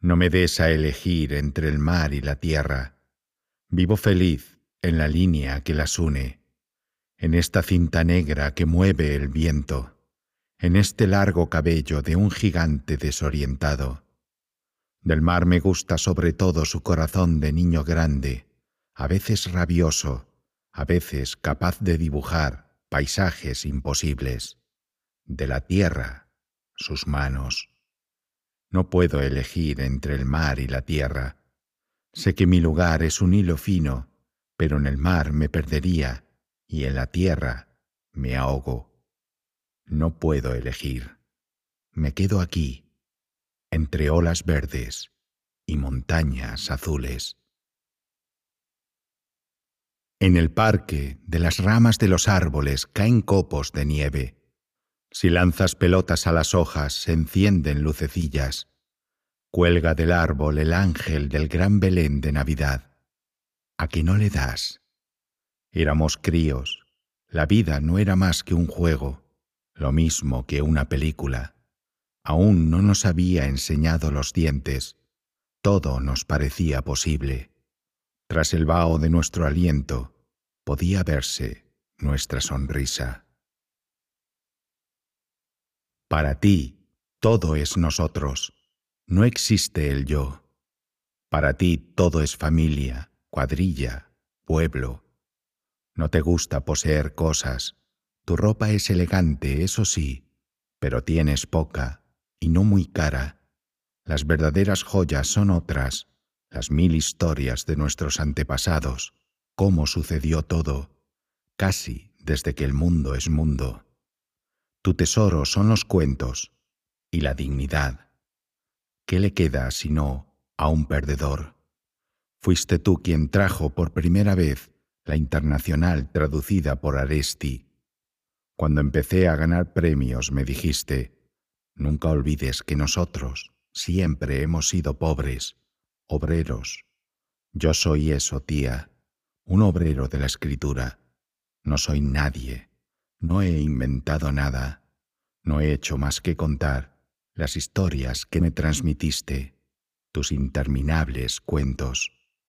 No me des a elegir entre el mar y la tierra. Vivo feliz en la línea que las une, en esta cinta negra que mueve el viento, en este largo cabello de un gigante desorientado. Del mar me gusta sobre todo su corazón de niño grande, a veces rabioso, a veces capaz de dibujar paisajes imposibles. De la tierra, sus manos. No puedo elegir entre el mar y la tierra. Sé que mi lugar es un hilo fino, pero en el mar me perdería y en la tierra me ahogo. No puedo elegir. Me quedo aquí, entre olas verdes y montañas azules. En el parque, de las ramas de los árboles caen copos de nieve. Si lanzas pelotas a las hojas, se encienden lucecillas. Cuelga del árbol el ángel del gran Belén de Navidad. ¿A que no le das? Éramos críos. La vida no era más que un juego, lo mismo que una película. Aún no nos había enseñado los dientes. Todo nos parecía posible. Tras el vaho de nuestro aliento podía verse nuestra sonrisa. Para ti, todo es nosotros. No existe el yo. Para ti todo es familia, cuadrilla, pueblo. No te gusta poseer cosas. Tu ropa es elegante, eso sí, pero tienes poca y no muy cara. Las verdaderas joyas son otras, las mil historias de nuestros antepasados, cómo sucedió todo, casi desde que el mundo es mundo. Tu tesoro son los cuentos y la dignidad. ¿Qué le queda sino a un perdedor? Fuiste tú quien trajo por primera vez la internacional traducida por Aresti. Cuando empecé a ganar premios me dijiste, nunca olvides que nosotros siempre hemos sido pobres, obreros. Yo soy eso, tía, un obrero de la escritura. No soy nadie. No he inventado nada, no he hecho más que contar las historias que me transmitiste, tus interminables cuentos.